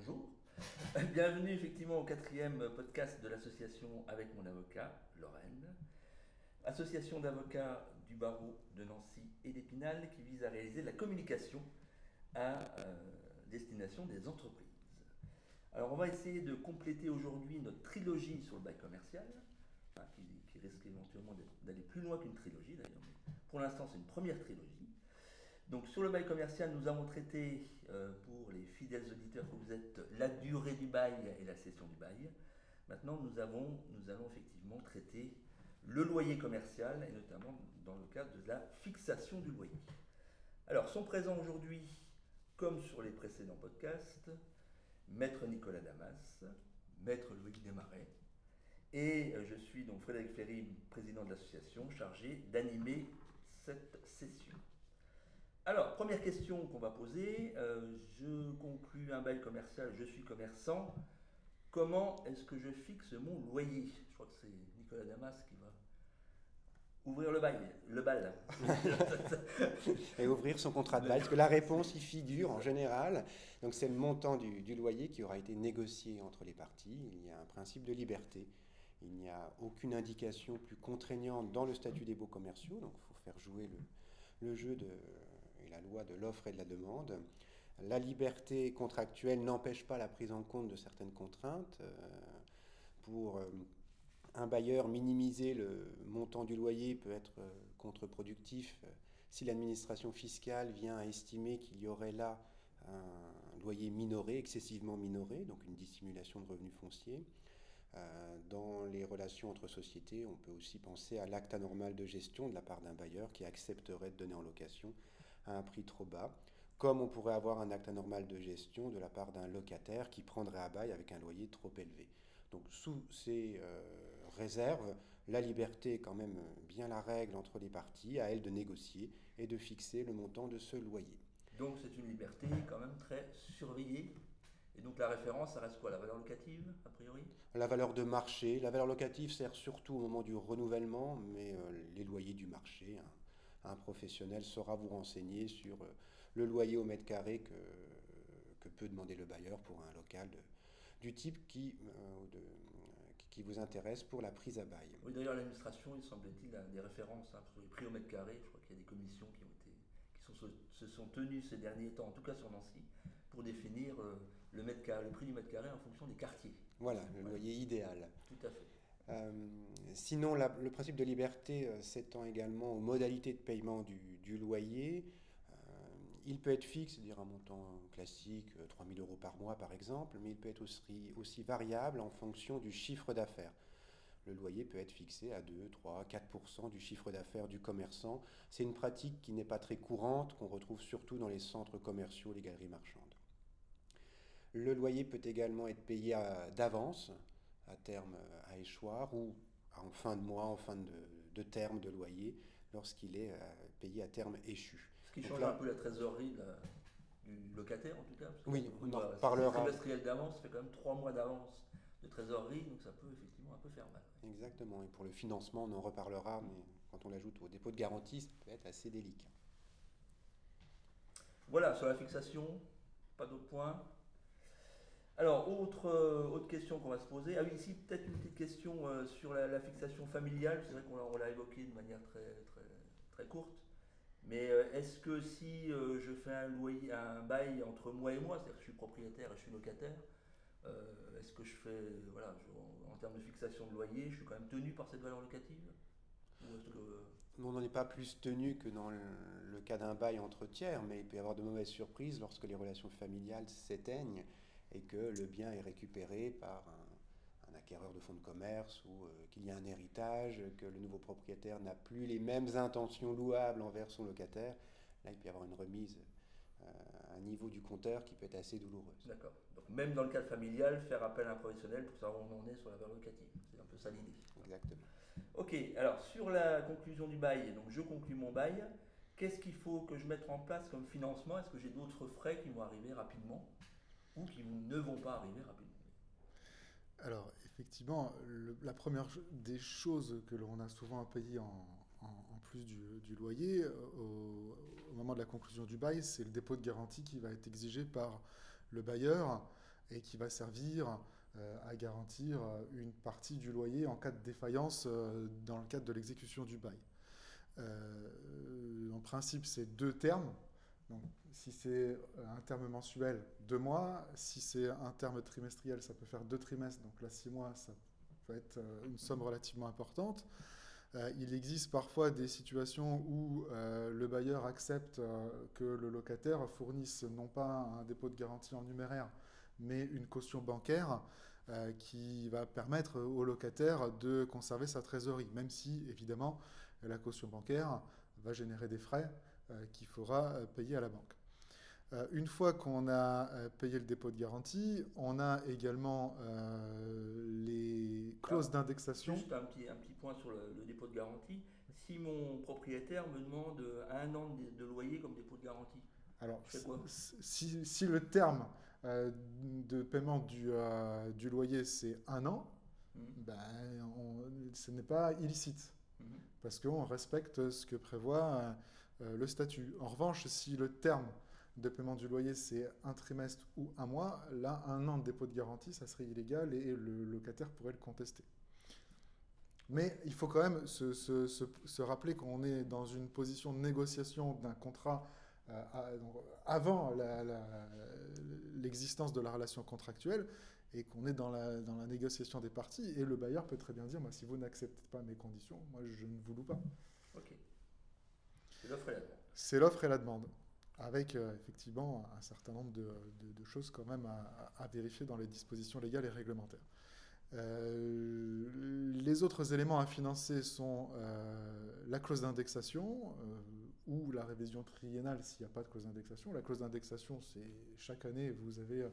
bonjour. Bienvenue effectivement au quatrième podcast de l'association avec mon avocat, Lorraine. Association d'avocats du barreau de Nancy et d'Épinal qui vise à réaliser la communication à euh, destination des entreprises. Alors on va essayer de compléter aujourd'hui notre trilogie sur le bail commercial, hein, qui, qui, risque éventuellement d'aller plus loin qu'une trilogie d'ailleurs. Pour l'instant c'est une première trilogie. Donc sur le bail commercial, nous avons traité, euh, pour les fidèles auditeurs que vous êtes, la durée du bail et la cession du bail. Maintenant, nous, avons, allons effectivement traiter le loyer commercial, et notamment dans le cadre de la fixation du loyer. Alors, sont présents aujourd'hui, comme sur les précédents podcasts, Maître Nicolas Damas, Maître Louis Desmarais, et euh, je suis donc Frédéric Ferry, président de l'association, chargé d'animer cette session. Alors, première question qu'on va poser. Euh, je conclus un bail commercial, je suis commerçant. Comment est-ce que je fixe mon loyer? Je crois que c'est Nicolas Damas qui va ouvrir le bail, le bal. Et ouvrir son contrat de bail, parce que la réponse y figure en général. Donc c'est le montant du, loyer qui aura été négocié entre les parties. Il y a un principe de liberté. Il n'y a aucune indication plus contraignante dans le statut des baux commerciaux, donc il faut faire jouer le, jeu de, la loi de l'offre et de la demande. La liberté contractuelle n'empêche pas la prise en compte de certaines contraintes. Euh, pour euh, un bailleur, minimiser le montant du loyer peut être euh, contre-productif si l'administration fiscale vient à estimer qu'il y aurait là un loyer minoré, excessivement minoré, donc une dissimulation de revenus fonciers. Dans les relations entre sociétés, on peut aussi penser à l'acte anormal de gestion de la part d'un bailleur qui accepterait de donner en location à un prix trop bas, comme on pourrait avoir un acte anormal de gestion de la part d'un locataire qui prendrait à bail avec un loyer trop élevé. Donc sous ces euh, réserves, la liberté est quand même bien la règle entre les parties, à elle de négocier et de fixer le montant de ce loyer. Donc c'est une liberté quand même très surveillée et donc la référence, ça reste quoi? La valeur locative, a priori? La valeur de marché. La valeur locative sert surtout au moment du renouvellement, mais euh, les loyers du marché. Hein. Un professionnel saura vous renseigner sur euh, le loyer au mètre carré que, que peut demander le bailleur pour un local de, du type qui, euh, de, qui vous intéresse pour la prise à bail. Oui, d'ailleurs, l'administration, il semble-t-il, a des références hein, sur les prix au mètre carré. Je crois qu'il y a des commissions qui, ont été, qui sont, se sont tenues ces derniers temps, en tout cas sur Nancy, pour définir euh, le, mètre carré, le prix du mètre carré en fonction des quartiers. Voilà, le loyer idéal. Tout à fait. Euh, sinon, le principe de liberté euh, s'étend également aux modalités de paiement du, loyer. il peut être fixe, c'est-à-dire un montant classique, 3 000 euros par mois par exemple, mais il peut être aussi, aussi variable en fonction du chiffre d'affaires le loyer peut être fixé à 2, 3, 4% du chiffre d'affaires du commerçant. C'est une pratique qui n'est pas très courante, qu'on retrouve surtout dans les centres commerciaux, les galeries marchandes. Le loyer peut également être payé d'avance, à terme à échoir, ou en fin de mois, en fin de, terme de loyer, lorsqu'il est euh, payé à terme échu. Ce qui change un peu la trésorerie du locataire, en tout cas. oui, on en reparlera. Le trimestriel d'avance fait quand même trois mois d'avance de trésorerie, donc ça peut effectivement un peu faire mal. Exactement, et pour le financement, on en reparlera, mais quand on l'ajoute au dépôt de garantie, ça peut être assez délicat. Voilà, sur la fixation, pas d'autres points. Alors, autre, euh, autre question qu'on va se poser. Ah oui, ici, peut-être une petite question euh, sur la, fixation familiale. C'est vrai qu'on l'a évoqué de manière très, très, très courte. Mais euh, est-ce que si je fais un loyer, un bail entre moi et moi, c'est-à-dire que je suis propriétaire et je suis locataire, est-ce que je fais, voilà, en, termes de fixation de loyer, je suis quand même tenu par cette valeur locative? On n'en est pas plus tenu que dans le cas d'un bail entre tiers, mais il peut y avoir de mauvaises surprises lorsque les relations familiales s'éteignent et que le bien est récupéré par un, acquéreur de fonds de commerce ou euh, qu'il y a un héritage, que le nouveau propriétaire n'a plus les mêmes intentions louables envers son locataire. Là, il peut y avoir une remise euh, à un niveau du compteur qui peut être assez douloureuse. D'accord. Donc même dans le cadre familial, faire appel à un professionnel pour savoir où on en est sur la valeur locative. C'est un peu ça l'idée. Exactement. Ok, alors sur la conclusion du bail, donc je conclus mon bail. Qu'est-ce qu'il faut que je mette en place comme financement? Est-ce que j'ai d'autres frais qui vont arriver rapidement? Ou qui ne vont pas arriver rapidement Alors, effectivement, la première des choses que l'on a souvent à payer en, plus du, loyer, euh, au, moment de la conclusion du bail, c'est le dépôt de garantie qui va être exigé par le bailleur et qui va servir à garantir une partie du loyer en cas de défaillance dans le cadre de l'exécution du bail. en principe, c'est deux termes. Donc, si c'est un terme mensuel, deux mois. Si c'est un terme trimestriel, ça peut faire deux trimestres. Donc là, six mois, ça peut être une somme relativement importante. Euh, il existe parfois des situations où euh, le bailleur accepte euh, que le locataire fournisse non pas un dépôt de garantie en numéraire, mais une caution bancaire qui va permettre au locataire de conserver sa trésorerie, même si évidemment la caution bancaire va générer des frais qu'il faudra payer à la banque. Euh, une fois qu'on a euh, payé le dépôt de garantie, on a également euh, les clauses d'indexation. Juste un petit, un petit point sur le, dépôt de garantie. Si mon propriétaire me demande un an de, loyer comme dépôt de garantie, alors, si, si, le terme de paiement du, du loyer c'est un an, mmh. ben, ce n'est pas illicite. Mmh. Parce qu'on respecte ce que prévoit le statut. En revanche, si le terme de paiement du loyer, c'est un trimestre ou un mois. Là, un an de dépôt de garantie, ça serait illégal et le locataire pourrait le contester. Mais il faut quand même se, rappeler qu'on est dans une position de négociation d'un contrat euh, avant l'existence de la relation contractuelle et qu'on est dans la, négociation des parties. Et le bailleur peut très bien dire, si vous n'acceptez pas mes conditions, moi je ne vous loue pas. C'est l'offre et la demande. Avec euh, effectivement un certain nombre de, choses quand même à, vérifier dans les dispositions légales et réglementaires. Euh, les autres éléments à financer sont euh, la clause d'indexation ou la révision triennale s'il n'y a pas de clause d'indexation. La clause d'indexation, c'est chaque année, vous avez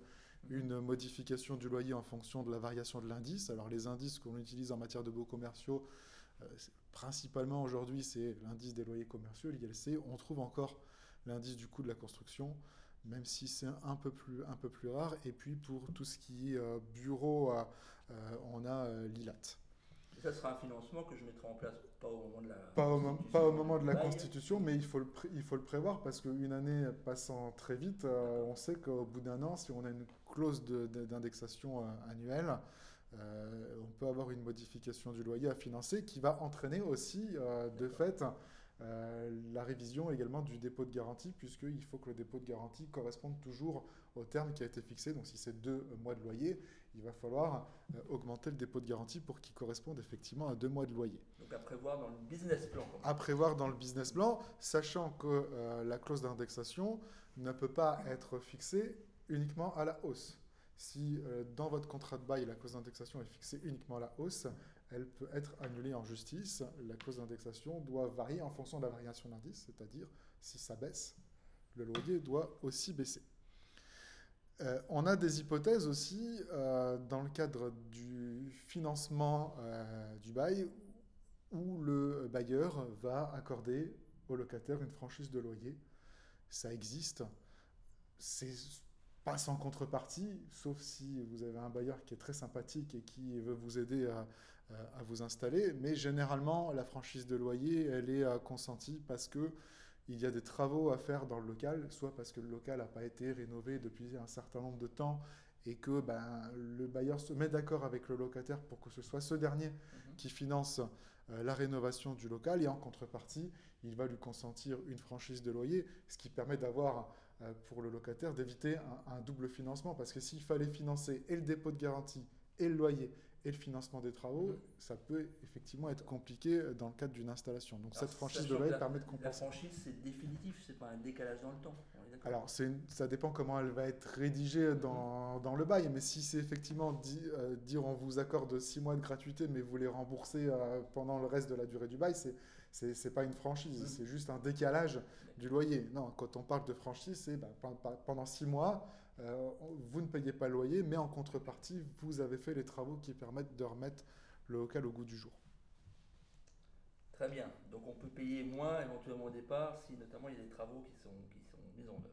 une modification du loyer en fonction de la variation de l'indice. Alors les indices qu'on utilise en matière de beaux commerciaux, principalement aujourd'hui, c'est l'indice des loyers commerciaux, l'ILC. On trouve encore l'indice du coût de la construction, même si c'est un peu plus, un peu plus rare. Et puis pour tout ce qui est euh, bureau, euh, euh, on a l'ILAT. ça sera un financement que je mettrai en place pas au moment de la pas au, pas au moment de la Constitution, mais il faut le, il faut le prévoir parce qu'une année passant très vite, on sait qu'au bout d'un an, si on a une clause d'indexation annuelle, on peut avoir une modification du loyer à financer qui va entraîner aussi, de fait, euh, la révision également du dépôt de garantie, puisqu'il faut que le dépôt de garantie corresponde toujours au terme qui a été fixé. Donc si c'est deux mois de loyer, il va falloir euh, augmenter le dépôt de garantie pour qu'il corresponde effectivement à deux mois de loyer. Donc à prévoir dans le business plan. À prévoir dans le business plan, sachant que euh, la clause d'indexation ne peut pas être fixée uniquement à la hausse. Si dans votre contrat de bail, la clause d'indexation est fixée uniquement à la hausse, elle peut être annulée en justice. La clause d'indexation doit varier en fonction de la variation d'indice, c'est-à-dire si ça baisse, le loyer doit aussi baisser. Euh, on a des hypothèses aussi euh, dans le cadre du financement euh, du bail où le bailleur va accorder au locataire une franchise de loyer. Ça existe. C'est pas sans contrepartie, sauf si vous avez un bailleur qui est très sympathique et qui veut vous aider à, à vous installer. Mais généralement, la franchise de loyer, elle est euh, consentie parce que il y a des travaux à faire dans le local, soit parce que le local n'a pas été rénové depuis un certain nombre de temps et que ben, le bailleur se met d'accord avec le locataire pour que ce soit ce dernier mhm. qui finance euh, la rénovation du local et en contrepartie, il va lui consentir une franchise de loyer, ce qui permet d'avoir pour le locataire d'éviter un, un, double financement parce que s'il fallait financer et le dépôt de garantie et le loyer et le financement des travaux, mhm. ça peut effectivement être compliqué dans le cadre d'une installation. Donc cette franchise de loyer permet de compenser. La franchise, c'est définitif, c'est pas un décalage dans le temps. Alors ça dépend comment elle va être rédigée dans, dans le bail, mais si c'est effectivement euh, dire on vous accorde six mois de gratuité, mais vous les remboursez euh, pendant le reste de la durée du bail, c'est c'est pas une franchise, mhm. c'est juste un décalage du loyer. Non, quand on parle de franchise, c'est ben, pendant six mois, euh, vous ne payez pas le loyer, mais en contrepartie, vous avez fait les travaux qui permettent de remettre le local au goût du jour. Très bien. Donc on peut payer moins éventuellement au départ si notamment il y a des travaux qui sont, qui sont mis en œuvre.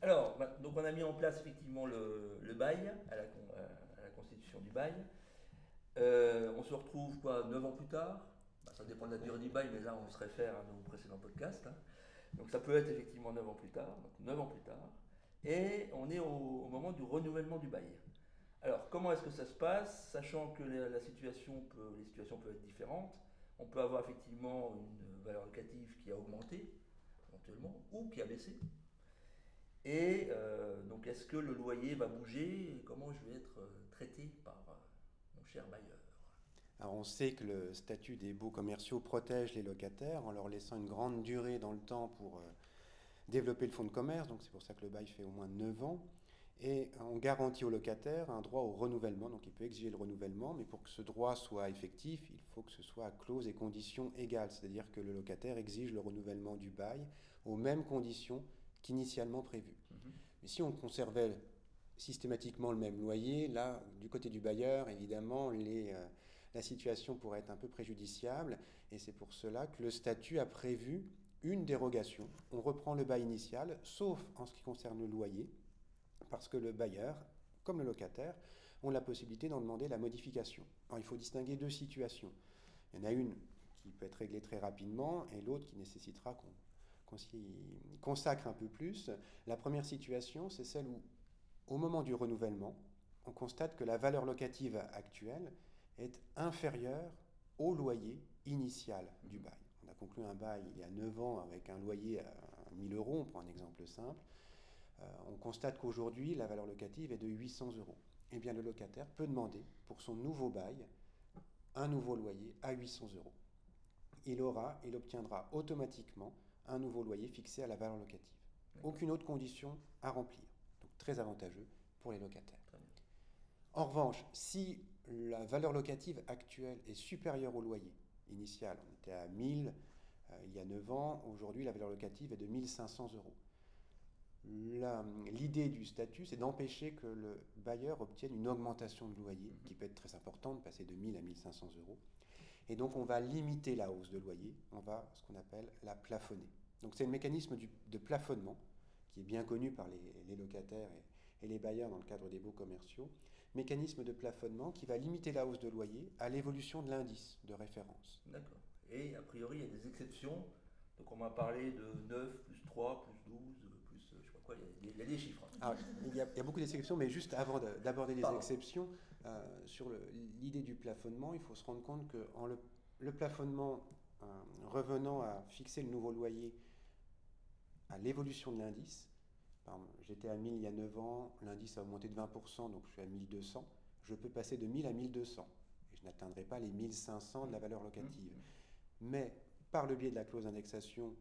Alors, bah, donc on a mis en place effectivement le, bail, à la, constitution du bail. Euh, on se retrouve quoi, 9 ans plus tard? bah, Ça dépend de la durée du bail, mais là on se réfère à nos précédents podcasts. Hein. Donc ça peut être effectivement 9 ans plus tard. Donc 9 ans plus tard. et on est au, moment du renouvellement du bail. Alors, comment est-ce que ça se passe? Sachant que la, situation peut, les situations peuvent être différentes, on peut avoir effectivement une valeur locative qui a augmenté, éventuellement, ou qui a baissé. Et euh, donc, est-ce que le loyer va bouger? Et comment je vais être euh, traité par euh, mon cher bailleur? Alors on sait que le statut des baux commerciaux protège les locataires en leur laissant une grande durée dans le temps pour développer le fonds de commerce, donc c'est pour ça que le bail fait au moins 9 ans. Et on garantit au locataire un droit au renouvellement, donc il peut exiger le renouvellement, mais pour que ce droit soit effectif, il faut que ce soit à clause et conditions égales, c'est-à-dire que le locataire exige le renouvellement du bail aux mêmes conditions qu'initialement prévues. Mhm. Mais si on conservait systématiquement le même loyer, là, du côté du bailleur, évidemment, les, euh, la situation pourrait être un peu préjudiciable, et c'est pour cela que le statut a prévu une dérogation. On reprend le bail initial, sauf en ce qui concerne le loyer, parce que le bailleur, comme le locataire, ont la possibilité d'en demander la modification. Il faut distinguer deux situations. Il y en a une qui peut être réglée très rapidement et l'autre qui nécessitera qu'on qu'on s'y consacre un peu plus. La première situation, c'est celle où, au moment du renouvellement, on constate que la valeur locative actuelle est inférieure au loyer initial du bail. On a conclu un bail il y a 9 ans avec un loyer à 1000 euros, on prend un exemple simple. Euh, on constate qu'aujourd'hui, la valeur locative est de 800 euros. Eh bien, le locataire peut demander pour son nouveau bail un nouveau loyer à 800 euros. Il aura, il obtiendra automatiquement un nouveau loyer fixé à la valeur locative. Aucune autre condition à remplir. Donc très avantageux pour les locataires. En revanche, si la valeur locative actuelle est supérieure au loyer initial, on était à 1000 euh, il y a 9 ans, aujourd'hui la valeur locative est de 1500 euros. L'idée du statut, c'est d'empêcher que le bailleur obtienne une augmentation de loyer, mhm. qui peut être très importante, passer de 1000 à 1500 euros. Et donc on va limiter la hausse de loyer, on va ce qu'on appelle la plafonner. Donc c'est le mécanisme de plafonnement qui est bien connu par les, locataires et, les bailleurs dans le cadre des baux commerciaux. Mécanisme de plafonnement qui va limiter la hausse de loyer à l'évolution de l'indice de référence. D'accord. Et a priori, il y a des exceptions. Donc on m'a parlé de 9 plus 3 plus 12 plus je sais pas quoi, il y a, des chiffres. Ah, il, y a, il, y a, beaucoup d'exceptions, mais juste avant d'aborder les exceptions, euh, sur l'idée du plafonnement, il faut se rendre compte que en le, le plafonnement euh, revenant à fixer le nouveau loyer à l'évolution de l'indice, j'étais à 1000 il y a 9 ans, l'indice a augmenté de 20%, donc je suis à 1200, je peux passer de 1000 à 1200, et je n'atteindrai pas les 1500 de la valeur locative. Mmh. Mais par le biais de la clause d'indexation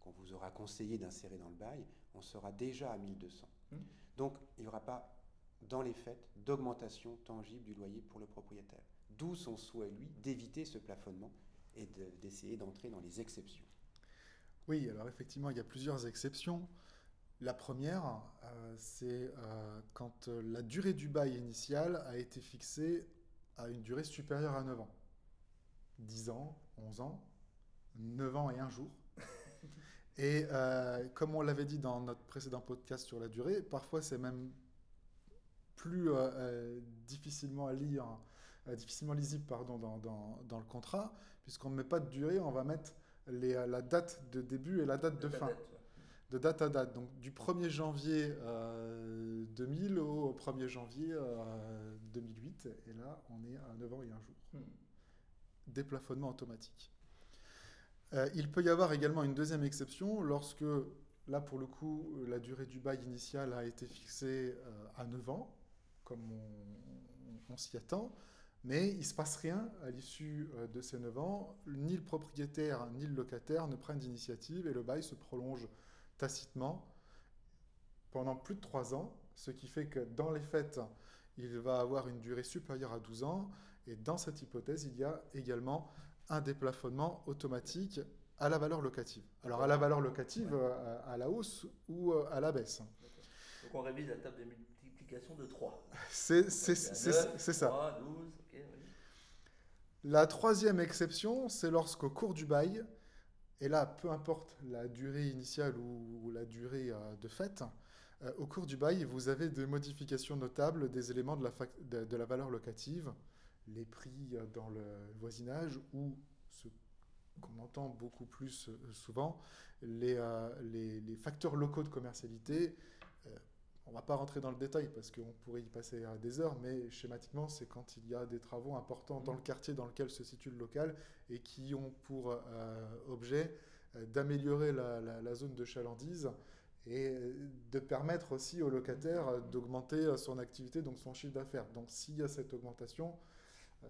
qu'on vous aura conseillé d'insérer dans le bail, on sera déjà à 1200. Mmh. Donc il n'y aura pas dans les faits, d'augmentation tangible du loyer pour le propriétaire. D'où son souhait, lui, d'éviter ce plafonnement et d'essayer d'entrer dans les exceptions. Oui, alors effectivement, il y a plusieurs exceptions. La première, euh, c'est euh, quand euh, la durée du bail initial a été fixée à une durée supérieure à 9 ans. 10 ans, 11 ans, 9 ans et un jour. Et comme on l'avait dit dans notre précédent podcast sur la durée, parfois c'est même plus difficilement à lire, difficilement lisible pardon, dans, dans, le contrat, puisqu'on ne met pas de durée, on va mettre les, la date de début et la date de, fin. De date à date. Donc du 1er janvier 2000 au 1er janvier 2008. Et là, on est à 9 ans et un jour. Hmm. Déplafonnement automatique. il peut y avoir également une deuxième exception lorsque, là pour le coup, la durée du bail initial a été fixée à 9 ans comme on, s'y attend, mais il ne se passe rien à l'issue euh, de ces 9 ans. Ni le propriétaire ni le locataire ne prennent d'initiative et le bail se prolonge tacitement pendant plus de 3 ans, ce qui fait que dans les faits, il va avoir une durée supérieure à 12 ans. Et dans cette hypothèse, il y a également un déplafonnement automatique à la valeur locative. Alors à la valeur locative, euh, à, la hausse ou euh, à la baisse. Donc on révise la table des de 3. C'est ça. La troisième exception, c'est lorsqu'au cours du bail, et là, peu importe la durée initiale ou, la durée euh, de fait, euh, au cours du bail, vous avez des modifications notables des éléments de la, valeur locative, les prix euh, dans le voisinage ou ce qu'on entend beaucoup plus souvent, les, facteurs locaux de commercialité, on ne va pas rentrer dans le détail parce qu'on pourrait y passer des heures, mais schématiquement, c'est quand il y a des travaux importants dans le quartier dans lequel se situe le local et qui ont pour objet d'améliorer la, zone de chalandise et de permettre aussi au locataire d'augmenter son activité, donc son chiffre d'affaires. Donc s'il y a cette augmentation, euh,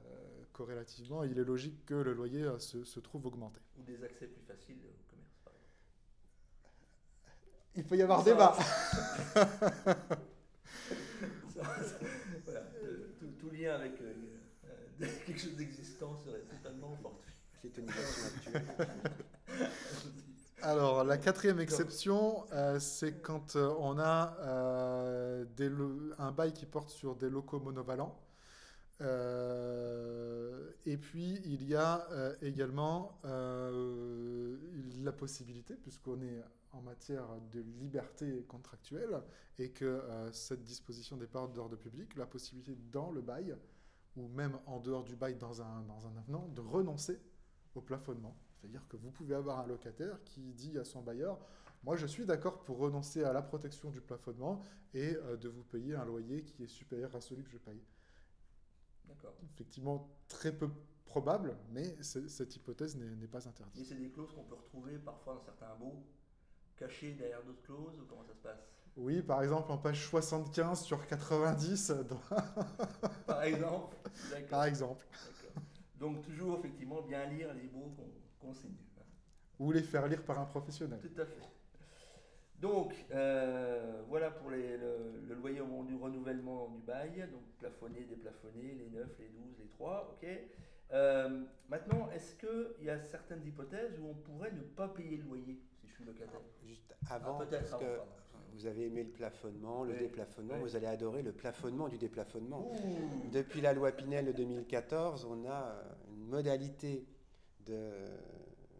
corrélativement, il est logique que le loyer euh, se, trouve augmenté. Ou des accès plus faciles. Il peut y avoir débat. tout, lien avec euh, quelque chose d'existant serait totalement fortuit. Alors, la quatrième exception, c'est quand on a des un bail qui porte sur des locaux monovalents. Euh, et puis, il y a euh, également euh, la possibilité, puisqu'on est en matière de liberté contractuelle et que cette disposition des parts d'ordre public, la possibilité dans le bail, ou même en dehors du bail dans un, dans un avenant, de renoncer au plafonnement. C'est-à-dire que vous pouvez avoir un locataire qui dit à son bailleur, moi je suis d'accord pour renoncer à la protection du plafonnement et de vous payer un loyer qui est supérieur à celui que je paye. Effectivement, très peu probable, mais cette hypothèse n'est pas interdite. Et c'est des clauses qu'on peut retrouver parfois dans certains baux, cachées derrière d'autres clauses, ou comment ça se passe? Oui, par exemple en page 75 sur 90. par exemple Par exemple. Donc toujours effectivement bien lire les baux qu'on signe. Ou les faire lire par un professionnel. Tout à fait. Donc, euh, voilà pour le, loyer au moment du renouvellement du bail, donc plafonné, déplafonné, les 9, les 12, les 3, ok. Euh, maintenant, est-ce qu'il y a certaines hypothèses où on pourrait ne pas payer le loyer si je suis locataire? Juste avant, ah, parce que vous avez aimé le plafonnement, le déplafonnement, vous allez adorer le plafonnement du déplafonnement. Depuis la loi Pinel de 2014, on a une modalité de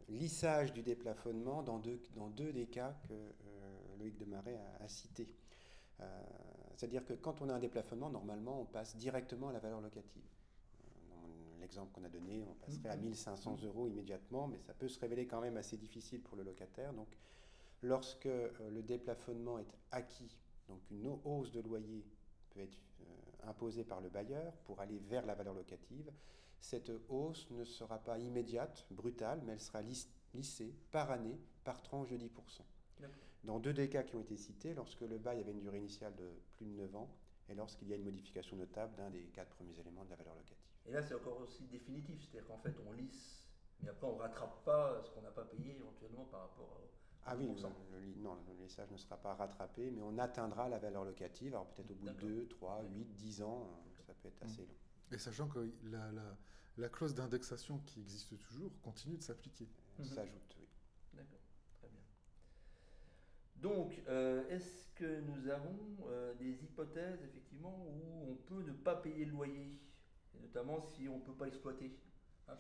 lissage du déplafonnement dans deux, dans deux des cas que Loïc Demarais a, a cité. Euh, c'est-à-dire que quand on a un déplafonnement, normalement, on passe directement à la valeur locative. Euh, l'exemple qu'on a donné, on passerait à 1500 mhm. euros immédiatement, mais ça peut se révéler quand même assez difficile pour le locataire. Donc, lorsque euh, le déplafonnement est acquis, donc une hausse de loyer peut être imposée par le bailleur pour aller vers la valeur locative, cette hausse ne sera pas immédiate, brutale, mais elle sera lissée par année, par tranche de 10% dans deux des cas qui ont été cités, lorsque le bail avait une durée initiale de plus de 9 ans et lorsqu'il y a une modification notable d'un des quatre premiers éléments de la valeur locative. Et là, c'est encore aussi définitif, c'est-à-dire qu'en fait, on lisse, mais après, on ne rattrape pas ce qu'on n'a pas payé éventuellement par rapport au. Ah oui, le, non, le lissage ne sera pas rattrapé, mais on atteindra la valeur locative, alors peut-être au bout de 2, 3, 8, 10 ans, ça peut être assez long. Et sachant que la, la, clause d'indexation qui existe toujours continue de s'appliquer. S'ajoute, oui. Donc, euh, est-ce que nous avons euh, des hypothèses, effectivement, où on peut ne pas payer le loyer, notamment si on ne peut pas exploiter hein,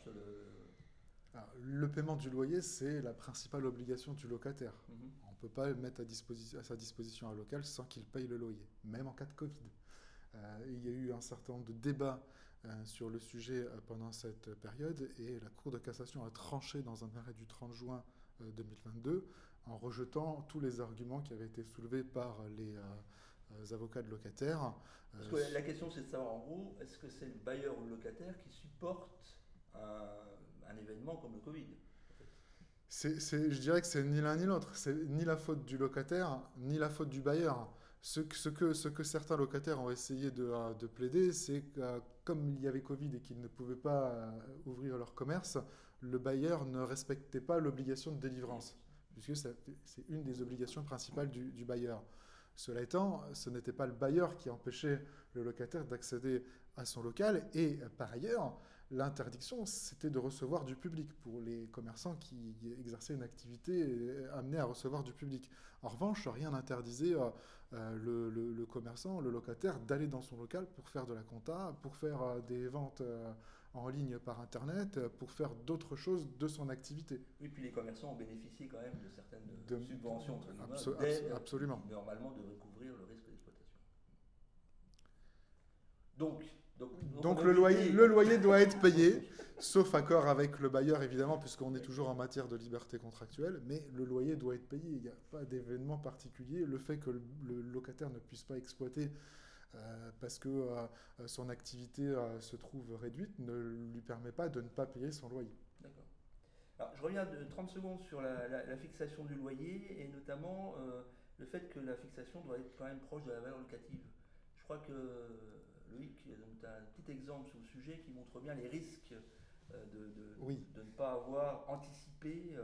le... paiement du loyer, c'est la principale obligation du locataire. Mhm. On ne peut pas mettre à, à, sa disposition un local sans qu'il paye le loyer, même en cas de Covid. Euh, il y a eu un certain nombre de débats sur le sujet pendant cette période et la Cour de cassation a tranché dans un arrêt du 30 juin 2022 en rejetant tous les arguments qui avaient été soulevés par les euh, avocats de locataires. Euh, la question c'est de savoir en gros, est-ce que c'est le bailleur ou le locataire qui supporte un, événement comme le Covid? Je dirais que c'est ni l'un ni l'autre. C'est ni la faute du locataire, ni la faute du bailleur. Ce, que, ce que, certains locataires ont essayé de, euh, plaider, c'est que comme il y avait Covid et qu'ils ne pouvaient pas ouvrir leur commerce, le bailleur ne respectait pas l'obligation de délivrance puisque c'est une des obligations principales du, bailleur. Cela étant, ce n'était pas le bailleur qui empêchait le locataire d'accéder à son local, et par ailleurs, l'interdiction, c'était de recevoir du public pour les commerçants qui exerçaient une activité amenée à recevoir du public. En revanche, rien n'interdisait euh, euh, le, commerçant, le locataire, d'aller dans son local pour faire de la compta, pour faire euh, des ventes en ligne par Internet euh, pour faire d'autres choses de son activité. Oui, puis les commerçants ont bénéficié quand même de certaines subventions, entre absolument. normalement de recouvrir le risque d'exploitation. Donc, Donc, le, loyer, le loyer doit être payé, sauf accord avec le bailleur évidemment, puisqu'on est toujours en matière de liberté contractuelle, mais le loyer doit être payé. Il n'y a pas d'événement particulier. Le fait que le, locataire ne puisse pas exploiter euh, parce que euh, son activité euh, se trouve réduite ne lui permet pas de ne pas payer son loyer. D'accord. Alors, je reviens de 30 secondes sur la, fixation du loyer et notamment le fait que la fixation doit être quand même proche de la valeur locative. Je crois que Loïc, tu as un petit exemple sur le sujet qui montre bien les risques de, de, ne pas avoir anticipé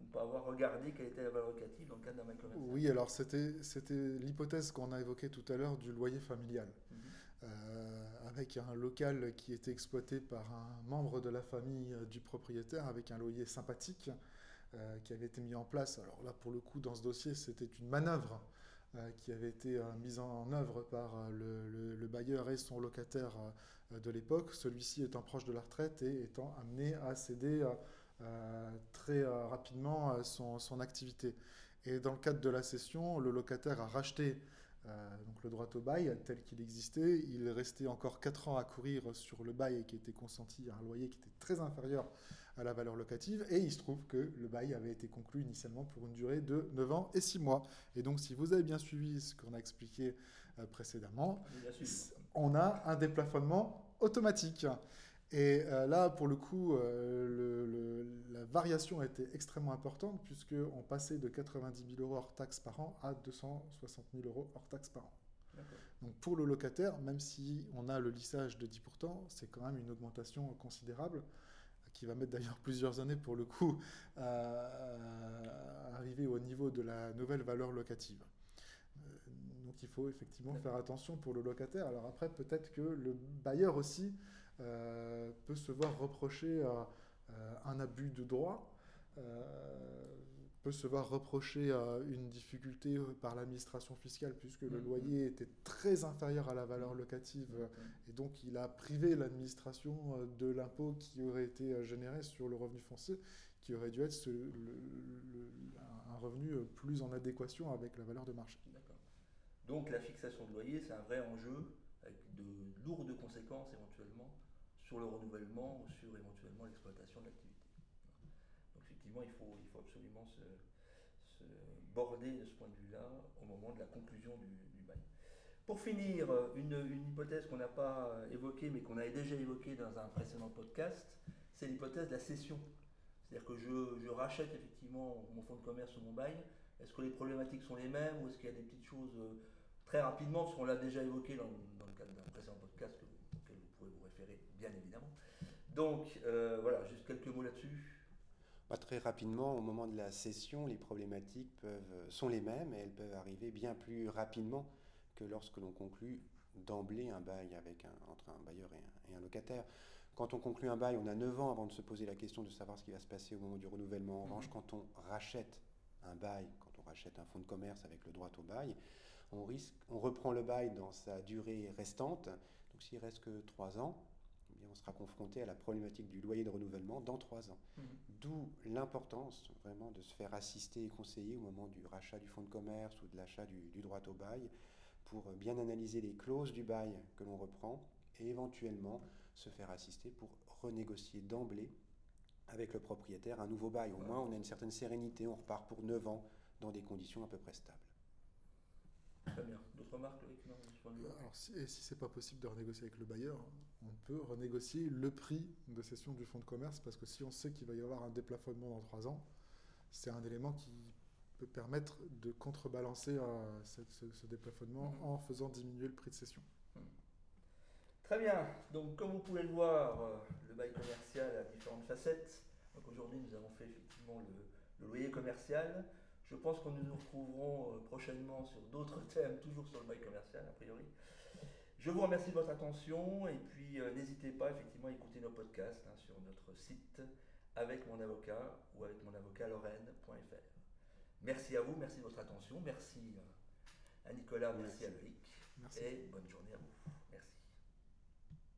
ou pas avoir regardé quelle était la valeur locative dans le cadre d'un bail commercial. Oui, alors c'était l'hypothèse qu'on a évoquée tout à l'heure du loyer familial. Mhm. Euh, avec un local qui était exploité par un membre de la famille euh, du propriétaire avec un loyer sympathique euh, qui avait été mis en place. Alors là, pour le coup, dans ce dossier, c'était une manœuvre qui avait été mise en œuvre par le, bailleur et son locataire de l'époque, celui-ci étant proche de la retraite et étant amené à céder très rapidement son, son, activité. Et dans le cadre de la cession, le locataire a racheté euh, donc le droit au bail tel qu'il existait, il restait encore 4 ans à courir sur le bail qui était consenti à un loyer qui était très inférieur à la valeur locative. Et il se trouve que le bail avait été conclu initialement pour une durée de 9 ans et 6 mois. Et donc si vous avez bien suivi ce qu'on a expliqué euh, précédemment, on a un déplafonnement automatique. Et euh, là, pour le coup, euh, la variation a été extrêmement importante puisqu'on passait de 90 000 euros hors taxes par an à 260 000 euros hors taxes par an. Donc pour le locataire, même si on a le lissage de 10%, c'est quand même une augmentation considérable qui va mettre d'ailleurs plusieurs années pour le coup à, arriver au niveau de la nouvelle valeur locative. Euh, donc il faut effectivement faire attention pour le locataire. Alors après, peut-être que le bailleur aussi peut se voir reprocher euh, un abus de droit, euh, peut se voir reprocher une difficulté par l'administration fiscale puisque le mm-hmm. loyer était très inférieur à la valeur locative mm-hmm. et donc il a privé l'administration de l'impôt qui aurait été généré sur le revenu foncier qui aurait dû être un revenu plus en adéquation avec la valeur de marché. Donc la fixation de loyer, c'est un vrai enjeu avec de lourdes conséquences éventuellement sur le renouvellement ou sur éventuellement l'exploitation de l'activité. Donc effectivement, il faut, il faut absolument se, border de ce point de vue-là au moment de la conclusion du, bail. Pour finir, une, hypothèse qu'on n'a pas évoquée mais qu'on avait déjà évoquée dans un précédent podcast, c'est l'hypothèse de la cession. C'est-à-dire que je, rachète effectivement mon fonds de commerce ou mon bail. Est-ce que les problématiques sont les mêmes ou est-ce qu'il y a des petites choses euh, très rapidement, parce qu'on l'a déjà évoqué dans, le cadre d'un précédent podcast bien évidemment. Donc euh, voilà, juste quelques mots là-dessus. Bah, très rapidement, au moment de la session, les problématiques peuvent, sont les mêmes et elles peuvent arriver bien plus rapidement que lorsque l'on conclut d'emblée un bail avec un, entre un bailleur et un, locataire. Quand on conclut un bail, on a 9 ans avant de se poser la question de savoir ce qui va se passer au moment du renouvellement. En revanche, mhm. quand on rachète un bail, quand on rachète un fonds de commerce avec le droit au bail, on, risque, on reprend le bail dans sa durée restante. Donc s'il reste que 3 ans, on sera confronté à la problématique du loyer de renouvellement dans trois ans. Mhm. D'où l'importance vraiment de se faire assister et conseiller au moment du rachat du fonds de commerce ou de l'achat du, droit au bail pour bien analyser les clauses du bail que l'on reprend et éventuellement se faire assister pour renégocier d'emblée avec le propriétaire un nouveau bail. Au moins, on a une certaine sérénité, on repart pour neuf ans dans des conditions à peu près stables. Très bien. D'autres remarques Alors, si, et si c'est pas possible de renégocier avec le bailleur, on peut renégocier le prix de cession du fonds de commerce parce que si on sait qu'il va y avoir un déplafonnement dans trois ans, c'est un élément qui peut permettre de contrebalancer euh, ce, déplafonnement mhm. en faisant diminuer le prix de cession. Mhm. Très bien. Donc, comme vous pouvez le voir, euh, le bail commercial a différentes facettes. Donc, aujourd'hui, nous avons fait effectivement le, le loyer commercial. Je pense que nous nous retrouverons euh, prochainement sur d'autres thèmes, toujours sur le bail commercial, a priori. Je vous remercie de votre attention et puis euh, n'hésitez pas effectivement à écouter nos podcasts hein, sur notre site avec mon avocat ou avec mon avocat lorraine.fr. Merci à vous, merci de votre attention, merci euh, à Nicolas, merci, à Loïc et bonne journée à vous.